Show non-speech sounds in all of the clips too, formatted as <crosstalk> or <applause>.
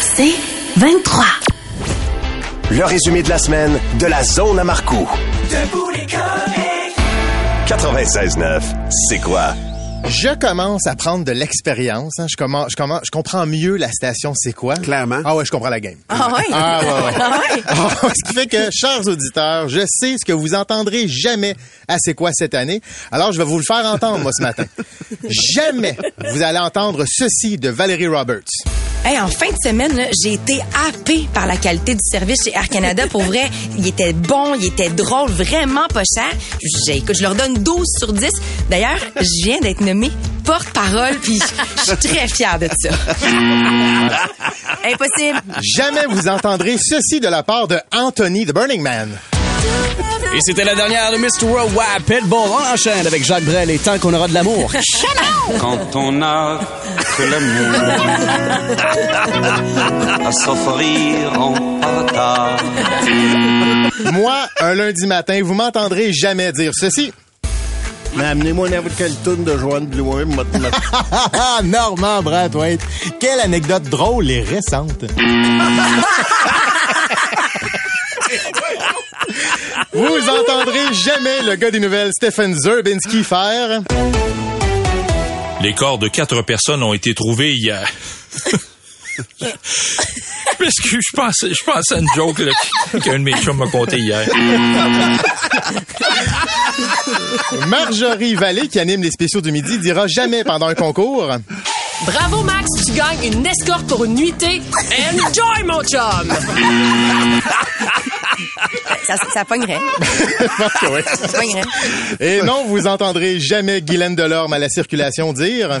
C'est 23. Le résumé de la semaine de la zone à Marcoux. 96.9, c'est quoi? Je commence à prendre de l'expérience. hein. Je, commence, je, commence, je comprends mieux la station C'est quoi? Clairement. Ah ouais, je comprends la game. Ah ouais? Ah ouais, ouais. Ah ouais? <laughs> Ah, ce qui fait que, chers auditeurs, je sais ce que vous entendrez jamais à C'est quoi cette année. Alors, je vais vous le faire entendre, moi, ce matin. <laughs> Jamais vous allez entendre ceci de Valérie Roberts. Hey, en fin de semaine, j'ai été happée par la qualité du service chez Air Canada. Pour vrai, il était bon, il était drôle, vraiment pas cher. J'ai- Écoute, je leur donne 12 sur 10. D'ailleurs, je viens d'être nommée porte-parole, puis je suis très fière de ça. <laughs> Impossible. Jamais vous entendrez ceci de la part de Anthony the Burning Man. Et c'était la dernière de Mr. Worldwide Pitbull. On enchaîne avec Jacques Brel et tant qu'on aura de l'amour. <laughs> Quand on a que l'amour à s'offrir en partage. Moi, un lundi matin, vous m'entendrez jamais dire ceci. Mais amenez-moi n'importe quelle tourne de Joanne Blouin. m'a- m'a- Ah, <laughs> Normand Brathwaite. Quelle anecdote drôle et récente. <laughs> <laughs> Vous entendrez jamais le gars des nouvelles Stephen Zerbinski faire. Les corps de quatre personnes ont été trouvés hier. Parce que je pensais, je pensais à une joke qu'un de mes chums m'a conté hier. <laughs> Marjorie Vallée, qui anime les spéciaux du midi, dira jamais pendant un concours. Bravo Max, tu gagnes une escorte pour une nuitée. Enjoy mon chum! <laughs> Ça, ça pognerait. Je pense que oui. Ça pognerait. Et non, vous entendrez jamais Guylaine Delorme à la circulation dire.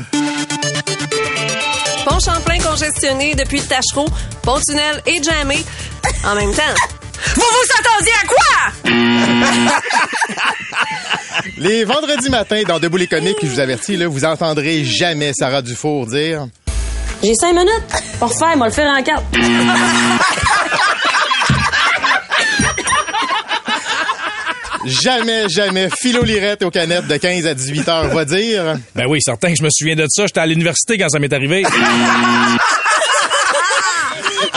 Pont Champlain congestionné depuis le Tachereau, pont tunnel et jamais en même temps. Vous vous attendiez à quoi? Les vendredis matins, dans Debout les comiques, puis je vous avertis, là, vous entendrez jamais Sarah Dufour dire. J'ai cinq minutes pour faire, moi le faire en quatre. <laughs> Jamais, jamais Philo Lirette aux canettes de 15 à 18 heures va dire. Ben oui, certain que je me souviens de ça. J'étais à l'université quand ça m'est arrivé. <laughs>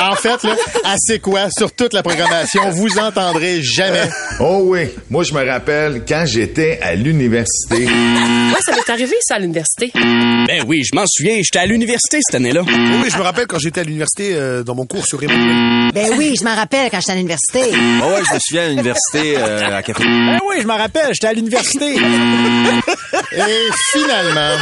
En fait, là, à c'est quoi, sur toute la programmation, vous entendrez jamais. Oh oui, moi je me rappelle quand j'étais à l'université. Moi, ça m'est arrivé, ça, à l'université. Ben oui, je m'en souviens. J'étais à l'université cette année-là. Oui, je me rappelle quand j'étais à l'université euh, dans mon cours sur Emmanuel. Ben oui, je m'en rappelle quand j'étais à l'université. Ah ouais, je me souviens à l'université euh, à Café. Ben oui, je m'en rappelle. J'étais à l'université. Et finalement,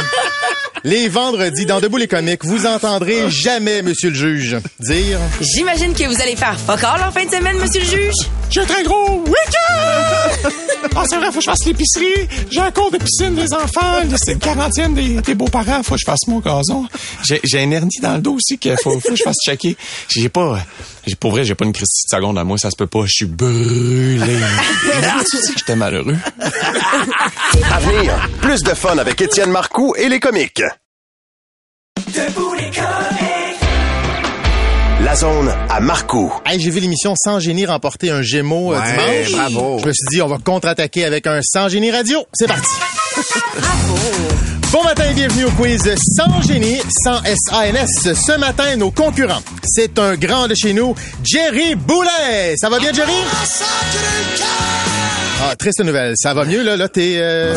les vendredis, dans Debout les comiques, vous entendrez jamais Monsieur le juge dire. J'imagine que vous allez faire fuck all en fin de semaine, monsieur le juge. J'ai un très gros week-end! Ah, c'est vrai, faut que je fasse l'épicerie. J'ai un cours de piscine des enfants. C'est le quarantième des, des beaux-parents. Faut que je fasse mon gazon. J'ai, un hernie dans le dos aussi qu'il faut, faut que je fasse checker. J'ai pas... J'ai, pour vrai, j'ai pas une Christie de seconde à moi. Ça se peut pas. Je suis brûlé. <laughs> tu dis que j'étais malheureux? À venir, plus de fun avec Étienne Marcoux et les comiques. La zone à Marcoux. Hey, j'ai vu l'émission Sans génie remporter un Gémeaux euh, Ouais, dimanche. bravo. Je me suis dit, on va contre-attaquer avec un Sans génie radio. C'est parti. Bon matin et bienvenue au quiz Sans génie, sans S-A-N-S. Ce matin, nos concurrents. C'est un grand de chez nous, Jerry Boulet. Ça va bien, Jerry? Ah, triste nouvelle. Ça va mieux, là? Là, t'es... euh,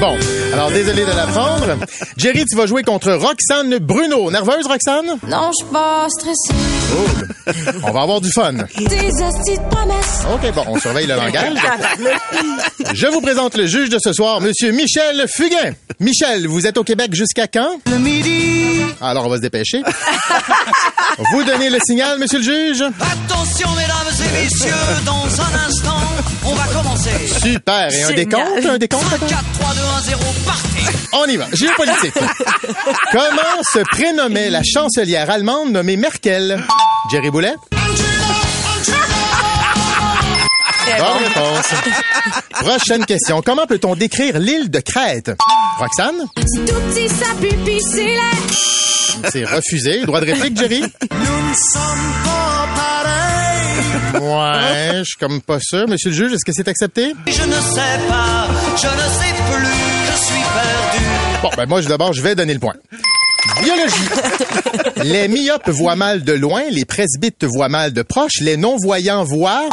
Bon, alors désolé de l'apprendre. Jerry, tu vas jouer contre Roxane Bruno. Nerveuse, Roxane? Non, je suis pas stressée. Cool. On va avoir du fun. Des hosties de promesses. OK, bon, on surveille le langage. <laughs> Je vous présente le juge de ce soir, Monsieur Michel Fugain. Michel, vous êtes au Québec jusqu'à quand? Le midi, Alors, on va se dépêcher. <laughs> Vous donnez le signal, monsieur le juge? Attention, mesdames et messieurs, dans un instant, on va commencer. Super. Et un décompte? Un décompte? 5, 4, 3, 2, 1, 0, partez. On y va. Géopolitique. <laughs> Comment se prénommait la chancelière allemande nommée Merkel? Jerry Boulet? Bonne réponse. Prochaine question. Comment peut-on décrire l'île de Crète? Roxane? C'est tout petit, ça pue, puis c'est laid. C'est refusé. Droit de réplique, Jerry? Nous ne sommes pas pareils. Ouais, je suis comme pas sûr. Monsieur le juge, est-ce que c'est accepté? Je ne sais pas, je ne sais plus, je suis perdu. Bon, ben moi, je- d'abord, je vais donner le point. Biologie. Les myopes voient mal de loin, les presbytes voient mal de proche, les non-voyants voient...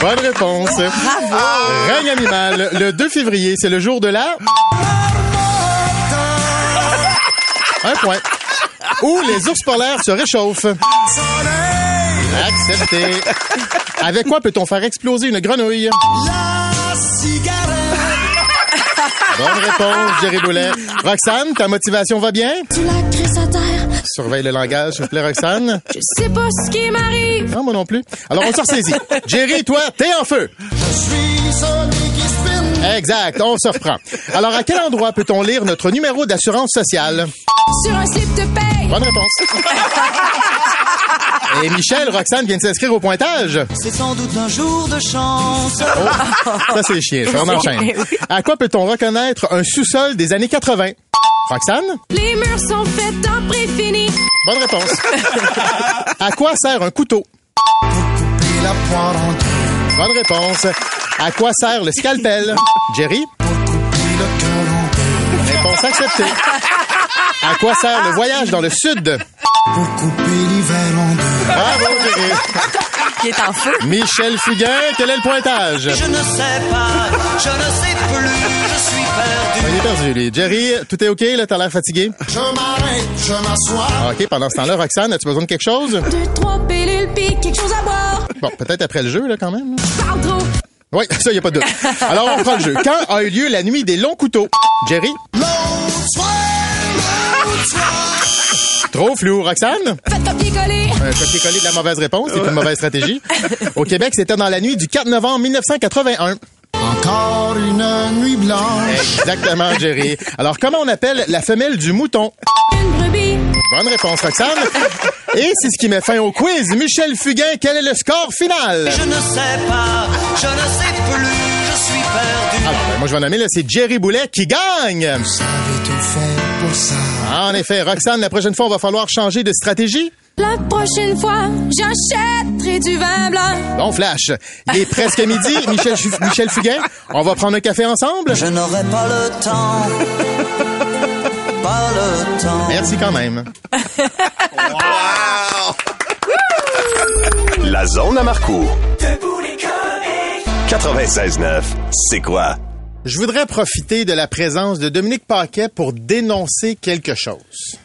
Bonne réponse. Règne animal. Le 2 février, c'est le jour de la... Un point. Où les ours polaires se réchauffent. Accepté. Avec quoi peut-on faire exploser une grenouille? La cigarette. Bonne réponse, Jerry Boulet. Roxane, ta motivation va bien? Tu la crisses à terre. Surveille le langage, s'il vous plaît, Roxane. Je sais pas ce qui m'arrive. Non, moi non plus. Alors, on se ressaisit. Jerry, toi, t'es en feu. Je suis. Exact, on se reprend. Alors, à quel endroit peut-on lire notre numéro d'assurance sociale? Sur un slip de paye. Bonne réponse. <laughs> Et Michel, Roxane vient de s'inscrire au pointage. C'est sans doute un jour de chance. Oh, ça, c'est chiant. ça, On enchaîne. À quoi peut-on reconnaître un sous-sol des années 80? Roxane? Les murs sont faits en préfini. Bonne réponse. À quoi sert un couteau? Et la poire en deux. Bonne réponse. À quoi sert le scalpel? Jerry? Réponse acceptée. À quoi sert le voyage dans le sud? Pour couper l'hiver en deux. Bravo, Jerry. Qui est en feu. Michel Fugain, quel est le pointage? Je ne sais pas, je ne sais plus, je suis perdu. Il est perdu, lui. Jerry, tout est OK? Là, t'as l'air fatigué? Je m'arrête, je m'assois. OK, pendant ce temps-là, Roxane, as-tu besoin de quelque chose? Deux, trois pilules, puis quelque chose à boire. Bon, peut-être après le jeu, là, quand même. là. Parle trop. Oui, <laughs> ça, y a pas de doute. Alors, on prend le jeu. Quand a eu lieu la nuit des longs couteaux? Jerry? Trop flou. Roxane? Faites copier-coller. Un copier-coller de la mauvaise réponse, c'est une mauvaise stratégie. <laughs> Au Québec, c'était dans la nuit du 4 novembre 1981. Encore une nuit blanche. Exactement, Jerry. Alors, comment on appelle la femelle du mouton? Une brebis. Bonne réponse, Roxane. <laughs> Et c'est ce qui met fin au quiz. Michel Fugain, quel est le score final? Je ne sais pas, je ne sais plus, je suis perdu. Alors, ben, moi, je vais nommer, là, c'est Jerry Boulet qui gagne. J'avais tout fait pour ça. En effet, Roxane, la prochaine fois, on va falloir changer de stratégie. La prochaine fois, j'achèterai du vin blanc. Bon, Flash, il est presque midi. Michel, Michel Fugain, on va prendre un café ensemble? Je n'aurai pas le temps. <laughs> Pas le temps. Merci quand même. La zone à Marco. 96.9, c'est quoi? Je voudrais profiter de la présence de Dominique Paquet pour dénoncer quelque chose.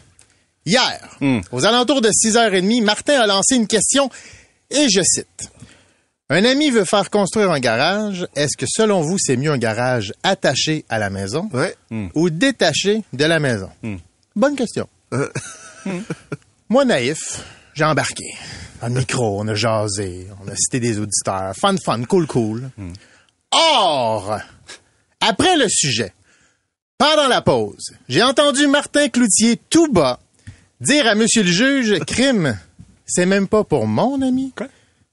Hier, aux alentours de 6h30, Martin a lancé une question et je cite. Un ami veut faire construire un garage. Est-ce que selon vous, c'est mieux un garage attaché à la maison ou détaché de la maison? Bonne question. <laughs> Moi, naïf, j'ai embarqué. Dans le micro, on a jasé, on a cité des auditeurs. Fun, fun, cool, cool. Or, après le sujet, pendant la pause, j'ai entendu Martin Cloutier tout bas dire à monsieur le juge, crime, c'est même pas pour mon ami.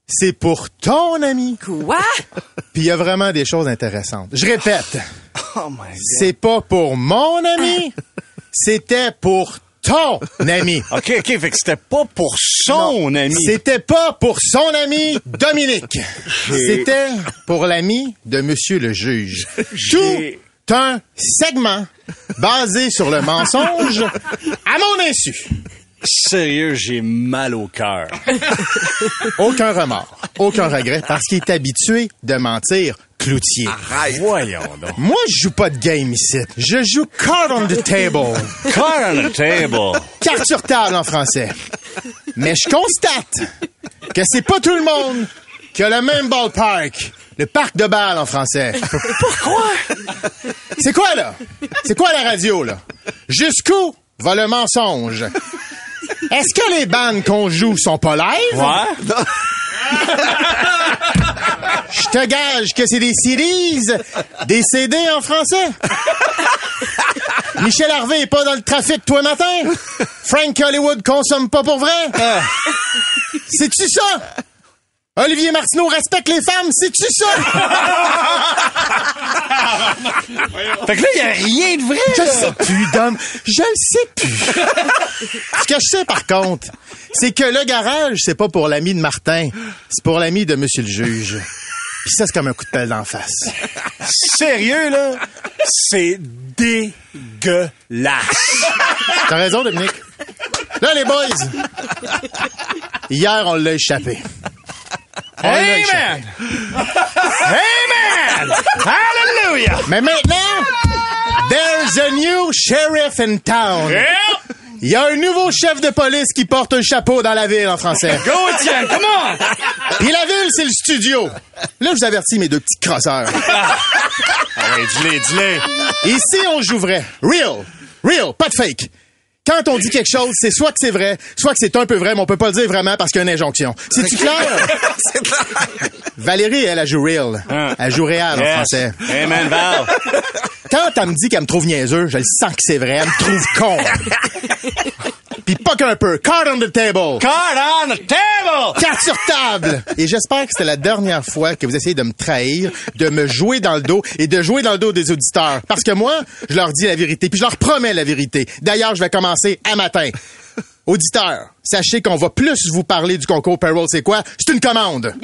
C'est pour ton ami. Quoi? <laughs> Puis il y a vraiment des choses intéressantes. Je répète. <laughs> Oh my God. C'est pas pour mon ami. C'était pour ton ami. <laughs> OK, OK, fait que c'était pas pour son ami. C'était pas pour son ami Dominique. C'était pour l'ami de monsieur le juge. Tout un segment basé sur le mensonge à mon insu. Sérieux, j'ai mal au cœur. <laughs> Aucun remords, aucun regret parce qu'il est habitué de mentir cloutier. Voyons donc. Moi, je joue pas de game ici. Je joue card on the table. Card on the table. Carte sur table en français. Mais je constate que c'est pas tout le monde qui a le même ballpark. Le parc de balle en français. Pourquoi? C'est quoi, là? C'est quoi la radio, là? Jusqu'où va le mensonge? Est-ce que les bandes qu'on joue sont pas live? Ouais. Je te gage que c'est des series, des CD en français. Michel Harvey est pas dans le trafic toi matin. Frank Hollywood consomme pas pour vrai. C'est-tu ça? Olivier Martineau respecte les femmes, c'est-tu ça? <laughs> <laughs> Fait que là, il a rien de vrai. Je le sais plus, Dom. Je le sais plus. <laughs> Ce que je sais, par contre, c'est que le garage, c'est pas pour l'ami de Martin. C'est pour l'ami de Monsieur le juge. Puis ça, c'est comme un coup de pelle d'en face. Sérieux, là? C'est dégueulasse. T'as raison, Dominique. Là, les boys. Hier, on l'a échappé. Amen! Amen! Hallelujah! Mais maintenant, there's a new sheriff in town. Yeah! Il y a un nouveau chef de police qui porte un chapeau dans la ville en français. Go, Étienne, come on! Puis la ville, c'est le studio. Là, je vous avertis, mes deux petits crosseurs. Ah ouais, dis-les, dis-les. Ici, on joue vrai. Real. Real, pas de fake. Quand on dit quelque chose, c'est soit que c'est vrai, soit que c'est un peu vrai, mais on peut pas le dire vraiment parce qu'il y a une injonction. C'est-tu clair? <laughs> C'est clair. Valérie, elle, elle joue real. Elle joue réel en français. Amen, Val. Quand elle me dit qu'elle me trouve niaiseux, je le sens que c'est vrai. Elle me trouve con. <laughs> Puis pas qu'un peu. Card on the table. Card on the table! Carte sur table! Et j'espère que c'était la dernière fois que vous essayez de me trahir, de me jouer dans le dos et de jouer dans le dos des auditeurs. Parce que moi, je leur dis la vérité, puis je leur promets la vérité. D'ailleurs, je vais commencer à matin. Auditeurs, sachez qu'on va plus vous parler du concours Payroll, c'est quoi? C'est une commande. <laughs>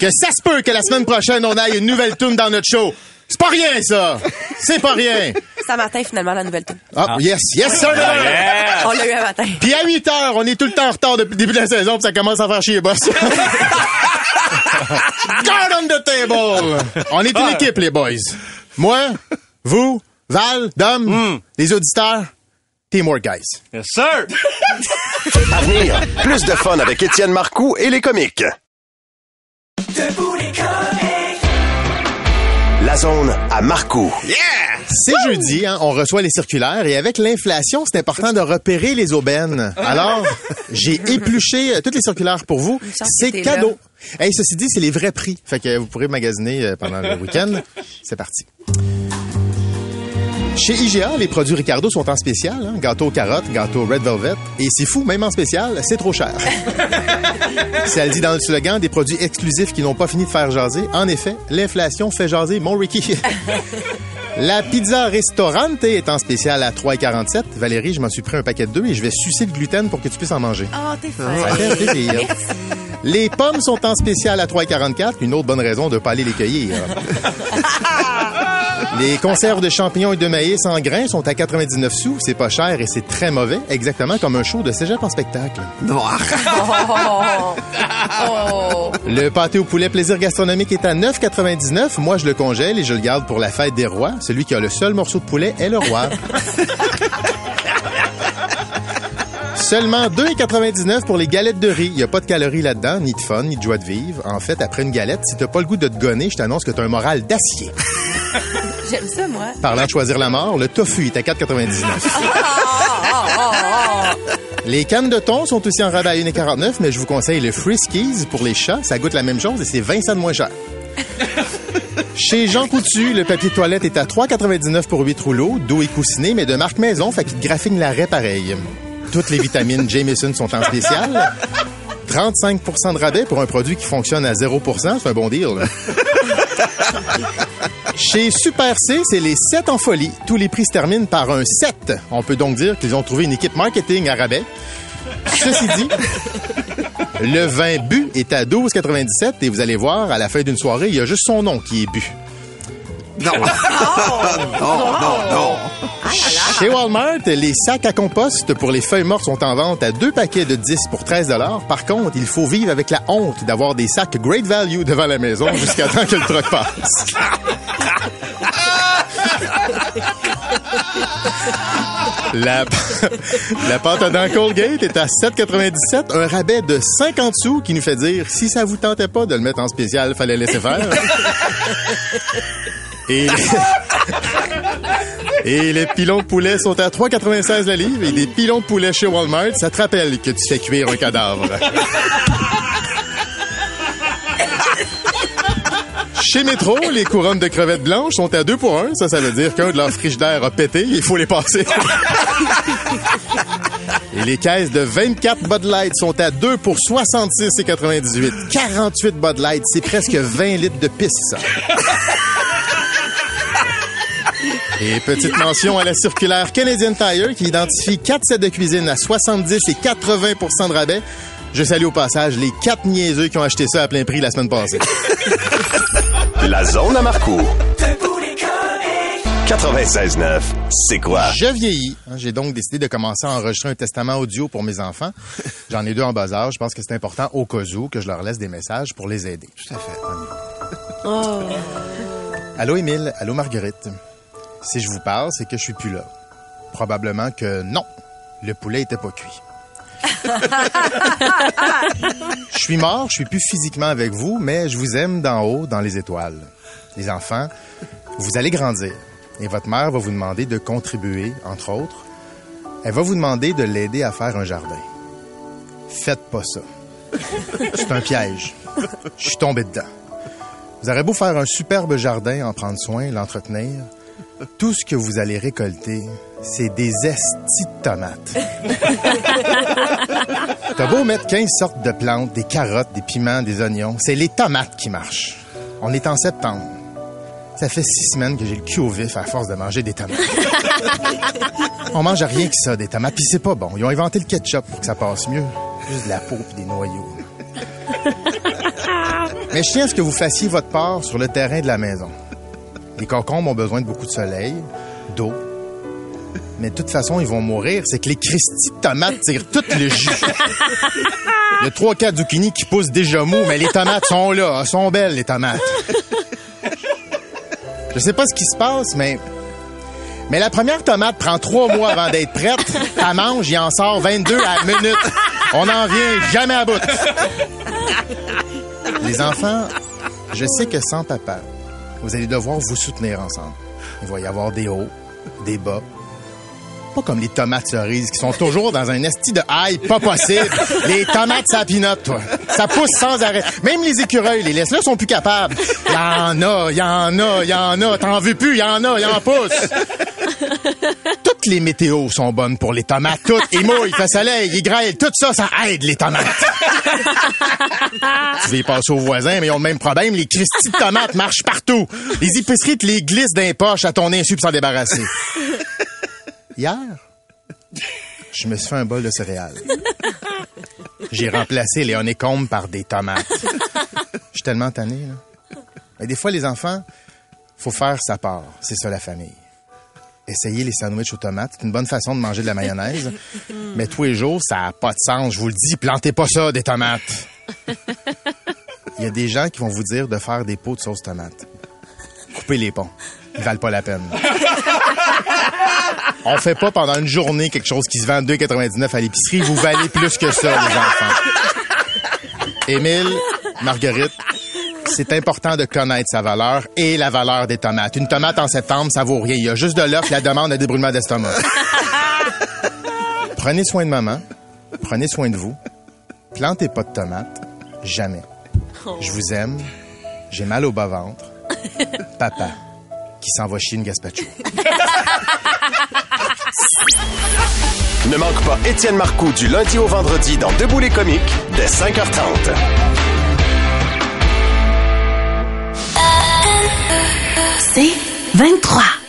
que ça se peut que la semaine prochaine, on aille une nouvelle tune dans notre show. C'est pas rien, ça! C'est pas rien! <laughs> C'est à matin, finalement, la nouvelle tune. Ah, yes, yes, sir! Yes! On l'a eu un matin. Puis à 8 heures, on est tout le temps en retard depuis le début de la saison, puis ça commence à faire chier les boss. <laughs> Guard on the table! On est une équipe, les boys. Moi, vous, Val, Dom, les auditeurs, teamwork, guys. Yes, sir! À venir, plus de fun avec Étienne Marcoux et les comiques. La zone à Marcoux. C'est jeudi, hein, on reçoit les circulaires et avec l'inflation, c'est important de repérer les aubaines. Alors, j'ai épluché euh, toutes les circulaires pour vous. C'est cadeau. Hey, ceci dit, c'est les vrais prix. Fait que vous pourrez magasiner euh, pendant le week-end. C'est parti. Chez IGA, les produits Ricardo sont en spécial. hein. Gâteau aux carottes, gâteau Red Velvet. Et c'est fou, même en spécial, c'est trop cher. Ça le dit dans le slogan, des produits exclusifs qui n'ont pas fini de faire jaser. En effet, l'inflation fait jaser mon Ricky. <laughs> La pizza Ristorante est en spécial à 3,47. Valérie, je m'en suis pris un paquet de deux et je vais sucer le gluten pour que tu puisses en manger. Ah, t'es fin. <laughs> Les pommes sont en spécial à 3,44. Une autre bonne raison de ne pas aller les cueillir. <laughs> Les conserves de champignons et de maïs en grains sont à 99 sous. C'est pas cher et c'est très mauvais. Exactement comme un show de cégep en spectacle. Noir. Oh. Oh. Le pâté au poulet plaisir gastronomique est à 9,99. Moi, je le congèle et je le garde pour la fête des rois. Celui qui a le seul morceau de poulet est le roi. <laughs> Seulement 2,99 pour les galettes de riz. Il n'y a pas de calories là-dedans, ni de fun, ni de joie de vivre. En fait, après une galette, si t'as pas le goût de te gonner, je t'annonce que t'as un moral d'acier. <laughs> J'aime ça, moi. Parlant de choisir la mort, le tofu est à 4,99. Les cannes de thon sont aussi en rabais à 1,49, mais je vous conseille le Friskies pour les chats. Ça goûte la même chose et c'est 20 cents de moins cher. <laughs> Chez Jean Coutu, le papier toilette est à 3,99 pour 8 rouleaux, doux et coussiné, mais de marque maison, fait qu'il graphine l'arrêt pareil. Toutes les vitamines <laughs> Jameson sont en spécial. 35% de rabais pour un produit qui fonctionne à 0% c'est un bon deal. <laughs> Chez Super C, c'est les 7 en folie. Tous les prix se terminent par un 7. On peut donc dire qu'ils ont trouvé une équipe marketing à rabais. Ceci dit, <laughs> le vin bu est à 12,97 et vous allez voir, à la fin d'une soirée, il y a juste son nom qui est bu. Non. <laughs> non, non, non. Chez Walmart, les sacs à compost pour les feuilles mortes sont en vente à deux paquets de 10 pour 13 Par contre, il faut vivre avec la honte d'avoir des sacs Great Value devant la maison jusqu'à temps que le truck passe. <laughs> La, pâte à dents Colgate est à 7,97. Un rabais de 50 sous qui nous fait dire, si ça vous tentait pas de le mettre en spécial, fallait laisser faire. Et, et les pilons de poulet sont à 3,96 la livre. Et des pilons de poulet chez Walmart, ça te rappelle que tu fais cuire un cadavre. Chez Métro, les couronnes de crevettes blanches sont à 2 pour 1. Ça, ça veut dire qu'un de leurs frigidaires a pété. Il faut les passer. <laughs> Et les caisses de 24 Bud Light sont à 2 pour 66,98. 48 Bud Light, c'est presque 20 litres de pisse, ça. Et petite mention à la circulaire Canadian Tire qui identifie 4 sets de cuisine à 70 et 80% de rabais. Je salue au passage les 4 niaiseux qui ont acheté ça à plein prix la semaine passée. <laughs> La zone à Marcourt. 96.9, c'est quoi? Je vieillis. hein, J'ai donc décidé de commencer à enregistrer un testament audio pour mes enfants. <laughs> J'en ai deux en bas âge. Je pense que c'est important au cas où que je leur laisse des messages pour les aider. Tout à fait. Allô, Émile. Allô, Marguerite. Si je vous parle, c'est que je suis plus là. Probablement que non. Le poulet était pas cuit. <laughs> Je suis mort, je suis plus physiquement avec vous, mais je vous aime d'en haut, dans les étoiles. Les enfants, vous allez grandir et votre mère va vous demander de contribuer, entre autres. Elle va vous demander de l'aider à faire un jardin. Faites pas ça. C'est un piège. Je suis tombé dedans. Vous aurez beau faire un superbe jardin, en prendre soin, l'entretenir. Tout ce que vous allez récolter, c'est des estis de tomates. <laughs> T'as beau mettre 15 sortes de plantes, des carottes, des piments, des oignons, c'est les tomates qui marchent. On est en septembre. Ça fait six semaines que j'ai le cul au vif à force de manger des tomates. <laughs> On mange rien que ça, des tomates, puis c'est pas bon. Ils ont inventé le ketchup pour que ça passe mieux. Juste de la peau puis des noyaux. <laughs> Mais je tiens à ce que vous fassiez votre part sur le terrain de la maison. Les cocombes ont besoin de beaucoup de soleil, d'eau. Mais de toute façon, ils vont mourir. C'est que les Christy de tomates tirent tout le jus. Il y a trois, quatre zucchini qui poussent déjà mou, mais les tomates sont là. Elles sont belles, les tomates. Je sais pas ce qui se passe, mais... Mais la première tomate prend trois mois avant d'être prête. Elle mange, il en sort 22 à la minute. On n'en vient jamais à bout. Les enfants, je sais que sans papa, vous allez devoir vous soutenir ensemble. Il va y avoir des hauts, des bas. Pas comme les tomates cerises qui sont toujours dans un esti de ail pas possible. Les tomates sapinotes, toi. Ça pousse sans arrêt. Même les écureuils, les laisse-là sont plus capables. Y en a, y en a, y en a. T'en veux plus, y en a, y en pousse. <laughs> Toutes les météos sont bonnes pour les tomates. Toutes. Il mouille, il fait soleil, il grêle. Tout ça, ça aide les tomates. <laughs> tu les passes aux voisins, mais ils ont le même problème. Les Christy de tomates marchent partout. Les épiceries te les glissent d'un poche à ton insu pour s'en débarrasser. Hier, je me suis fait un bol de céréales. J'ai remplacé les honeycombs par des tomates. Je suis tellement tanné, là. Mais des fois, les enfants, faut faire sa part. C'est ça, la famille. Essayez les sandwichs aux tomates. C'est une bonne façon de manger de la mayonnaise. <laughs> Mais tous les jours, ça n'a pas de sens. Je vous le dis, plantez pas ça, des tomates. Il y a des gens qui vont vous dire de faire des pots de sauce tomate. Coupez les ponts. Ils valent pas la peine. On fait pas pendant une journée quelque chose qui se vend 2,99 à l'épicerie. Vous valez plus que ça, les enfants. Émile, Marguerite, c'est important de connaître sa valeur et la valeur des tomates. Une tomate en septembre, ça vaut rien. Il y a juste de l'œuf, la demande de débrûlement d'estomac. <laughs> Prenez soin de maman. Prenez soin de vous. Plantez pas de tomates. Jamais. Je vous aime. J'ai mal au bas-ventre. Papa, qui s'en va chier une gazpacho. Ne manque pas Étienne Marcoux du lundi au vendredi dans Debout les comiques dès 5h30. C'est 23.